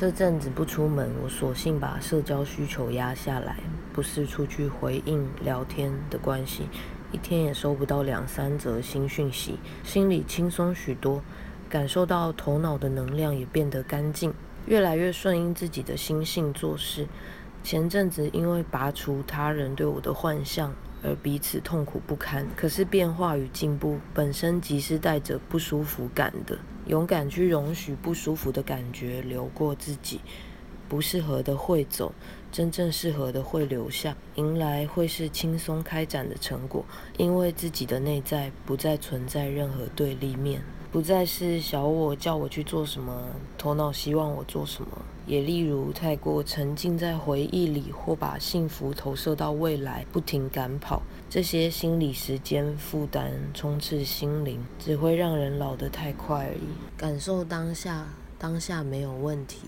这阵子不出门，我索性把社交需求压下来，不是出去回应聊天的关系，一天也收不到两三则新讯息，心里轻松许多，感受到头脑的能量也变得干净，越来越顺应自己的心性做事。前阵子因为拔除他人对我的幻象。而彼此痛苦不堪。可是变化与进步本身即是带着不舒服感的，勇敢去容许不舒服的感觉流过自己，不适合的会走，真正适合的会留下，迎来会是轻松开展的成果。因为自己的内在不再存在任何对立面。不再是小我叫我去做什么，头脑希望我做什么。也例如太过沉浸在回忆里，或把幸福投射到未来，不停赶跑，这些心理时间负担充斥心灵，只会让人老得太快而已。感受当下，当下没有问题。